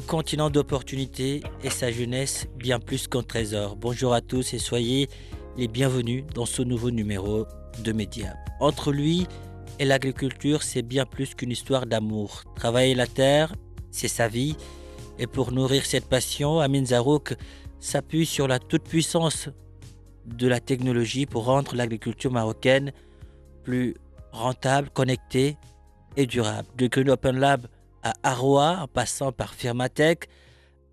continent d'opportunités et sa jeunesse bien plus qu'un trésor. Bonjour à tous et soyez les bienvenus dans ce nouveau numéro de Mediap. Entre lui et l'agriculture, c'est bien plus qu'une histoire d'amour. Travailler la terre, c'est sa vie. Et pour nourrir cette passion, Amin Zarouk s'appuie sur la toute-puissance de la technologie pour rendre l'agriculture marocaine plus rentable, connectée et durable. De Green Open Lab à Arroa, en passant par Firmatech,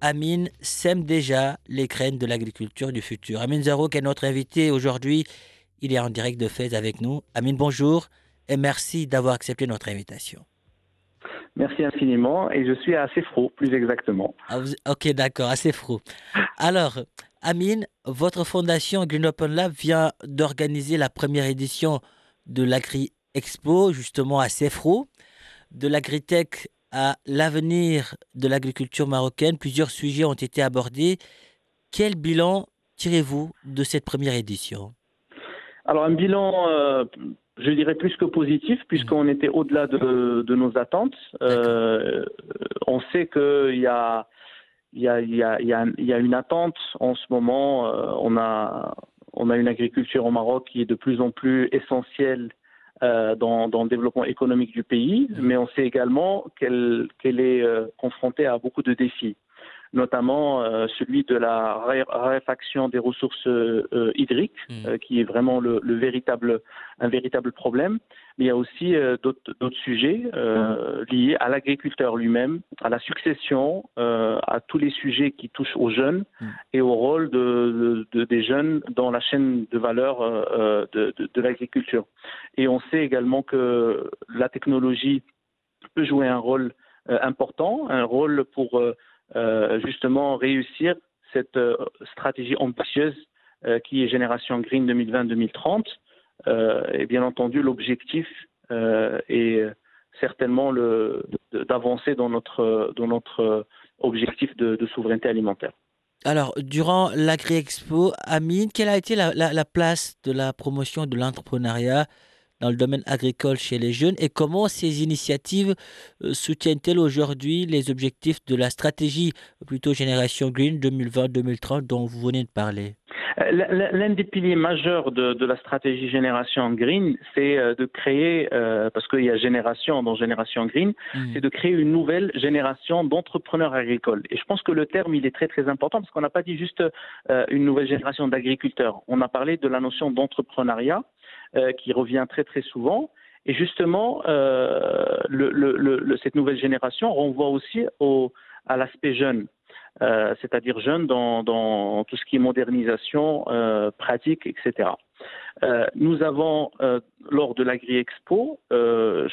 Amin sème déjà les graines de l'agriculture du futur. Amin Zarouk est notre invité aujourd'hui. Il est en direct de Fès avec nous. Amin, bonjour et merci d'avoir accepté notre invitation. Merci infiniment et je suis à Cefro, plus exactement. Ah, vous- ok, d'accord, assez froid. Alors, Amine, votre fondation Green Open Lab vient d'organiser la première édition de l'Agri Expo, justement à Cefro, de l'agritech à l'avenir de l'agriculture marocaine. Plusieurs sujets ont été abordés. Quel bilan tirez-vous de cette première édition? Alors un bilan, euh, je dirais plus que positif, puisqu'on était au-delà de, de nos attentes. Euh, on sait qu'il y a, il y, a, il y, a, il y, a, il y a une attente en ce moment. euh, on, a, on a une agriculture au Maroc qui est de plus en plus essentielle euh, dans, dans le développement économique du pays, mais on sait également qu'elle qu'elle est euh, confrontée à beaucoup de défis notamment euh, celui de la ré- raréfaction des ressources euh, euh, hydriques, Mm. qui est vraiment le, le véritable, un véritable problème. Mais il y a aussi d'autres sujets euh, liés à l'agriculteur lui-même, à la succession, à tous les sujets qui touchent aux jeunes Mm. et au rôle de, de- de- des jeunes dans la chaîne de valeur de, l'agriculture. Et on sait également que la technologie peut jouer un rôle euh, important, un rôle pour euh, justement réussir cette euh, stratégie ambitieuse euh, qui est Génération Green 2020-2030. Euh, et bien entendu, l'objectif euh, est certainement d'avancer dans notre, dans notre objectif de, souveraineté alimentaire. Alors, durant l'Agri Expo, Amine, quelle a été la place de la promotion de l'entrepreneuriat dans le domaine agricole chez les jeunes et comment ces initiatives euh, soutiennent-elles aujourd'hui les objectifs de la stratégie plutôt Génération Green 2020-2030 dont vous venez de parler? Euh, L'un des piliers majeurs de, de la stratégie Génération Green, c'est euh, de créer, euh, parce qu'il y a Génération dans Génération Green, Hmm. c'est de créer une nouvelle génération d'entrepreneurs agricoles. Et je pense que le terme, il est très très important parce qu'on n'a pas dit juste euh, une nouvelle génération d'agriculteurs. On a parlé de la notion d'entrepreneuriat euh, qui revient très très souvent. Et justement, euh, le, le- le- cette nouvelle génération renvoie aussi au, à l'aspect jeune. Euh, c'est-à-dire jeune dans, dans tout ce qui est modernisation, euh, pratique, etc. Euh, nous avons, euh, lors de l'Agri-Expo,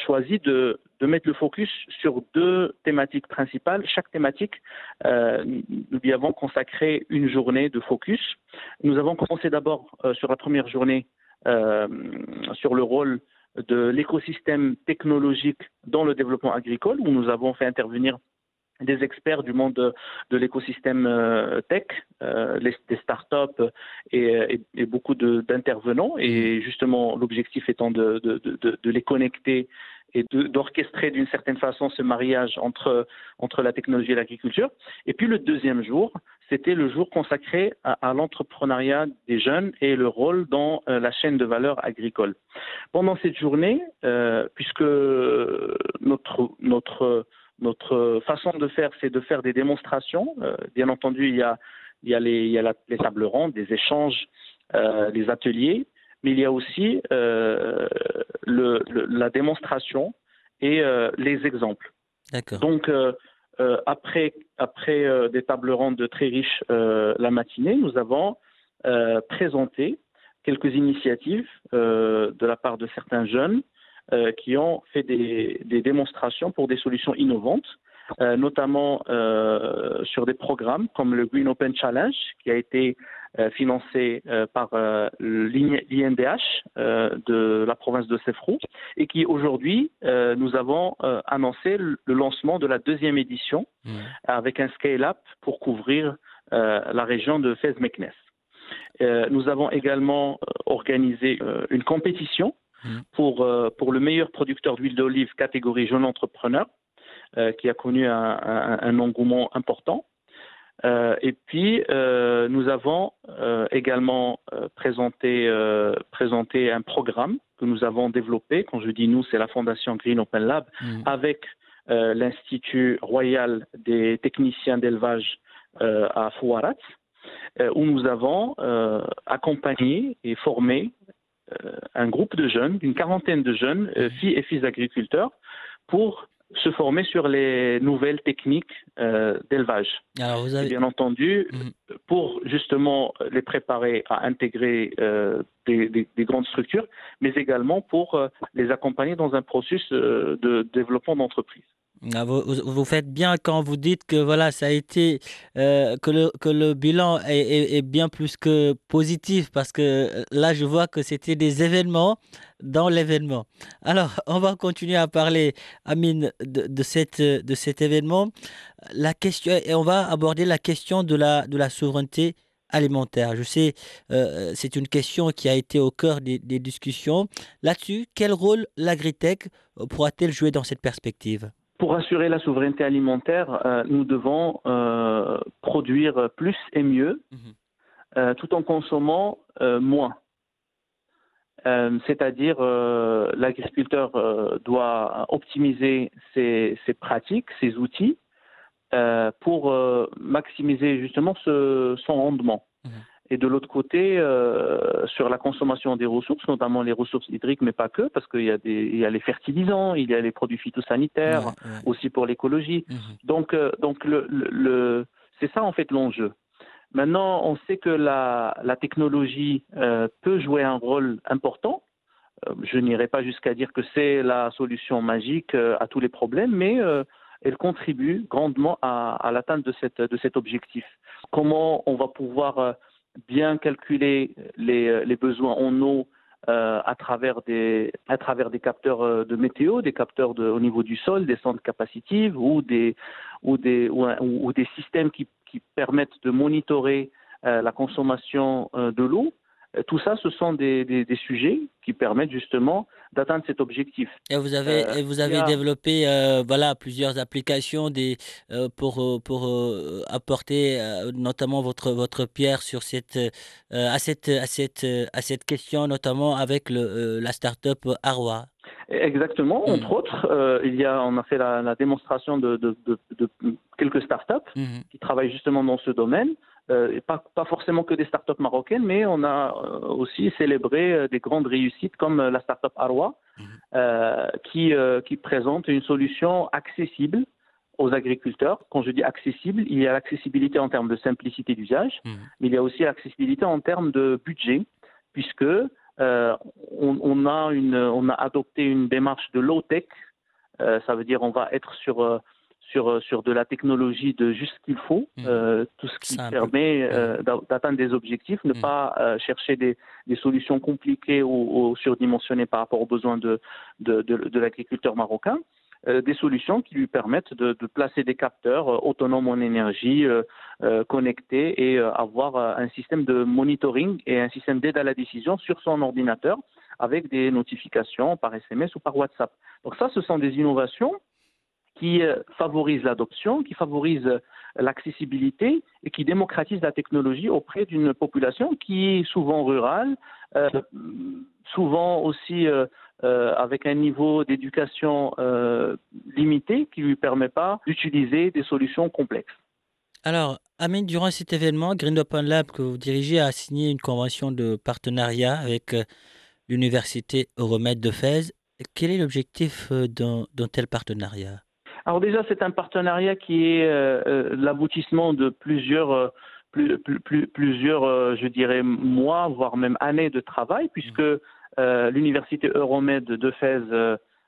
choisi de, de mettre le focus sur deux thématiques principales. Chaque thématique, nous y avons consacré une journée de focus. Nous avons commencé d'abord sur la première journée sur le rôle de l'écosystème technologique dans le développement agricole, où nous avons fait intervenir des experts du monde de, l'écosystème euh, tech, euh, les, des startups et, beaucoup d'intervenants. Et justement, l'objectif étant de les connecter et d'orchestrer d'une certaine façon ce mariage entre, entre la technologie et l'agriculture. Et puis le deuxième jour, c'était le jour consacré à, à l'entrepreneuriat des jeunes et le rôle dans euh, la chaîne de valeur agricole. Pendant cette journée, euh, puisque notre, notre, notre façon de faire, c'est de faire des démonstrations, euh, bien entendu, il y a il y a les, il y a les tables rondes, des échanges, les ateliers, mais il y a aussi le, la démonstration et les exemples. Donc, après, après des tables rondes très riches la matinée, nous avons présenté quelques initiatives de la part de certains jeunes euh, qui ont fait des, démonstrations pour des solutions innovantes, euh, notamment euh, sur des programmes comme le Green Open Challenge, qui a été financé par l'INDH de la province de Sefrou, et qui aujourd'hui, nous avons annoncé le lancement de la deuxième édition mmh. avec un scale-up pour couvrir la région de Fès-Meknes. nous avons également organisé une compétition Mm. pour, euh, pour le meilleur producteur d'huile d'olive catégorie jeune entrepreneur, euh, qui a connu un, un, engouement important. Euh, et puis, nous avons également présenté, présenté un programme que nous avons développé. Quand je dis nous, c'est la Fondation Green Open Lab, mm. avec l'Institut royal des techniciens d'élevage à Fouarat, où nous avons accompagné et formé euh, un groupe de jeunes, une quarantaine de jeunes, euh, filles et fils d'agriculteurs, pour se former sur les nouvelles techniques euh, d'élevage. Bien entendu, mhm. pour justement les préparer à intégrer des, grandes structures, mais également pour les accompagner dans un processus de développement d'entreprise. Ah, vous, faites bien quand vous dites que voilà, ça a été euh, que, le, que le bilan est, bien plus que positif parce que euh, là, je vois que c'était des événements dans l'événement. Alors, on va continuer à parler, Amine, de, de, cette, de cet événement. La question, et on va aborder la question de la, de la souveraineté alimentaire. Je sais, euh, c'est une question qui a été au cœur des, des discussions. Là-dessus, quel rôle l'agritech pourra-t-elle jouer dans cette perspective? Pour assurer la souveraineté alimentaire, euh, nous devons euh, produire plus et mieux, mhm. euh, tout en consommant moins. C'est-à-dire, l'agriculteur doit optimiser ses, pratiques, ses outils, pour maximiser justement son rendement. Mhm. Et de l'autre côté, euh, sur la consommation des ressources, notamment les ressources hydriques, mais pas que, parce qu'il y, a des, y a les fertilisants, il y a les produits phytosanitaires, aussi pour l'écologie. Mhm. Donc, euh, donc le, le, c'est ça en fait l'enjeu. Maintenant, on sait que la, la technologie euh, peut jouer un rôle important. Euh, je n'irai pas jusqu'à dire que c'est la solution magique euh, à tous les problèmes, mais elle contribue grandement à, à l'atteinte de, cette, de cet objectif. Comment on va pouvoir bien calculer les, euh, les besoins en eau euh, à, travers des, capteurs euh, de météo, des capteurs de, au niveau du sol, des centres capacitives ou des, ou des, ou, des systèmes qui, qui, permettent de monitorer euh, la consommation euh, de l'eau. Tout ça, ce sont des, des, des sujets qui permettent justement d'atteindre cet objectif. Et vous avez, euh, vous avez développé euh, voilà, plusieurs applications des, euh, pour, pour apporter notamment votre, votre pierre sur cette, à, cette, à, cette, à cette question, notamment avec le, la start-up Arwa. Exactement. Hmm. Entre autres, il y a, on a fait la, démonstration de, de, de, quelques startups mmh. qui travaillent justement dans ce domaine. Euh, pas, pas, forcément que des startups marocaines, mais on a euh, aussi célébré euh, des grandes réussites comme la startup Arwa, mhm. qui, qui présente une solution accessible aux agriculteurs. Quand je dis accessible, il y a l'accessibilité en termes de simplicité d'usage, mhm. mais il y a aussi l'accessibilité en termes de budget, puisque on, on, a une, on a adopté une démarche de low tech. ça veut dire on va être sur sur, euh, sur de la technologie de juste ce qu'il faut, mmh. euh, tout ce qui permet euh, d'atteindre des objectifs, ne mmh. pas euh, chercher des, des, solutions compliquées ou, ou, surdimensionnées par rapport aux besoins de, de, de, de l'agriculteur marocain. Des solutions qui lui permettent de, de placer des capteurs autonomes en énergie, connectés et avoir un système de monitoring et un système d'aide à la décision sur son ordinateur avec des notifications par SMS ou par WhatsApp. Donc ça, ce sont des innovations qui euh, favorise l'adoption, qui favorise euh, l'accessibilité et qui démocratise la technologie auprès d'une population qui est souvent rurale, euh, souvent aussi avec un niveau d'éducation limité qui ne lui permet pas d'utiliser des solutions complexes. Alors, Amine, durant cet événement, Green Open Lab que vous dirigez a signé une convention de partenariat avec l'Université Euromède de Fès. Quel est l'objectif d'un tel partenariat? Alors déjà, c'est un partenariat qui est euh, l'aboutissement de plusieurs, plusieurs je dirais, mois, voire même années de travail, puisque l'Université Euromède de Fès,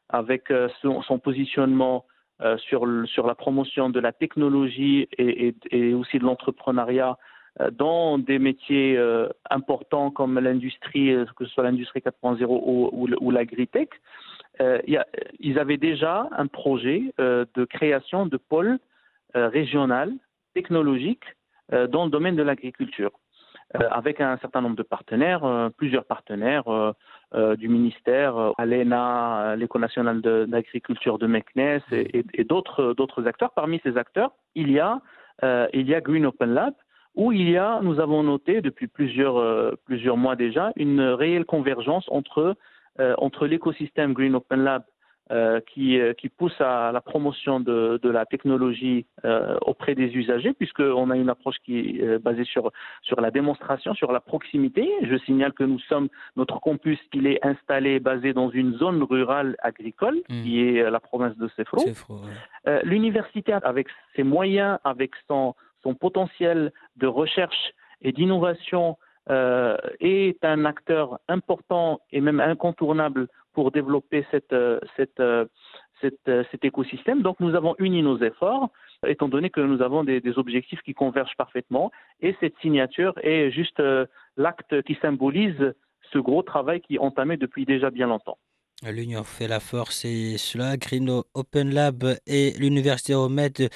avec son positionnement euh, sur, la promotion de la technologie et, aussi de l'entrepreneuriat euh, dans des métiers euh, importants comme l'industrie, que ce soit l'industrie 4.0 ou, ou, ou l'agritech. Ils avaient déjà un projet de création de pôles régional technologiques dans le domaine de l'agriculture. Euh, avec un certain nombre de partenaires, euh, plusieurs partenaires euh, du ministère, ALENA, l'École nationale d'agriculture de, Meknes et, d'autres acteurs. Parmi ces acteurs, il y a Green Open Lab où il y a, nous avons noté depuis plusieurs mois déjà une réelle convergence entre entre l'écosystème Green Open Lab euh, qui, euh, qui, pousse à la promotion de, de la technologie euh, auprès des usagers, puisqu'on a une approche qui est basée sur, sur la démonstration, sur la proximité. Je signale que nous sommes, notre campus, il est installé, basé dans une zone rurale agricole, mmh. qui est la province de Sefro. Ouais. L'université, avec ses moyens, avec son, son potentiel de recherche et d'innovation, est un acteur important et même incontournable pour développer euh, euh, euh, cet écosystème. Donc nous avons uni nos efforts, étant donné que nous avons des, objectifs qui convergent parfaitement, et cette signature est juste l'acte qui symbolise ce gros travail qui est entamé depuis déjà bien longtemps. L'Union fait la force et cela, Green Open Lab et l'Université Romède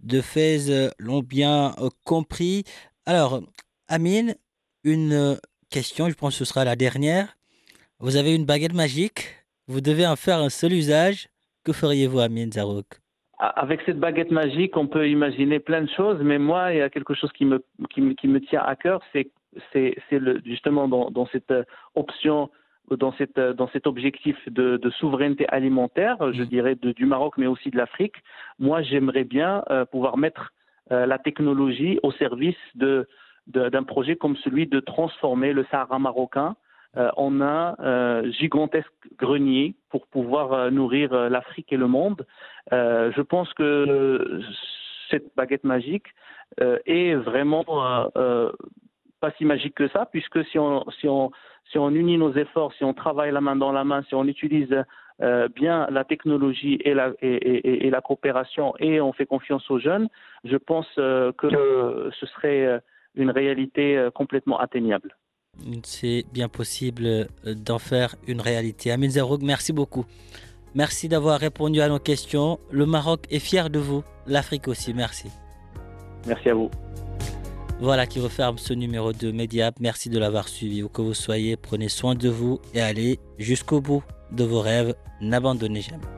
de Fès l'ont bien compris. Alors, Amine, une question, je pense que ce sera la dernière. Vous avez une baguette magique, vous devez en faire un seul usage. Que feriez-vous, Amine Zarouk? Avec cette baguette magique, on peut imaginer plein de choses, mais moi, il y a quelque chose qui me, qui me, qui me tient à cœur, c'est justement dans, dans, cette euh, option, dans, cette, euh, dans cet objectif de, de souveraineté alimentaire, je mmh. dirais de, du Maroc, mais aussi de l'Afrique. Moi, j'aimerais bien euh, pouvoir mettre la technologie au service d'un projet comme celui de transformer le Sahara marocain euh, a un euh, gigantesque grenier pour pouvoir euh, nourrir l'Afrique et le monde. je pense que cette baguette magique est vraiment pas si magique que ça, puisque si on, si, on, si on unit nos efforts, si on travaille la main dans la main, si on utilise bien la technologie et la, et, la coopération et on fait confiance aux jeunes, je pense que ce serait une réalité complètement atteignable c'est bien possible euh, d'en faire une réalité. Amin Zarouk, merci beaucoup. Merci d'avoir répondu à nos questions. Le Maroc est fier de vous, l'Afrique aussi, merci. Merci à vous. Voilà qui referme ce numéro de Mediap. Merci de l'avoir suivi. Où que vous soyez, prenez soin de vous et allez jusqu'au bout de vos rêves. N'abandonnez jamais.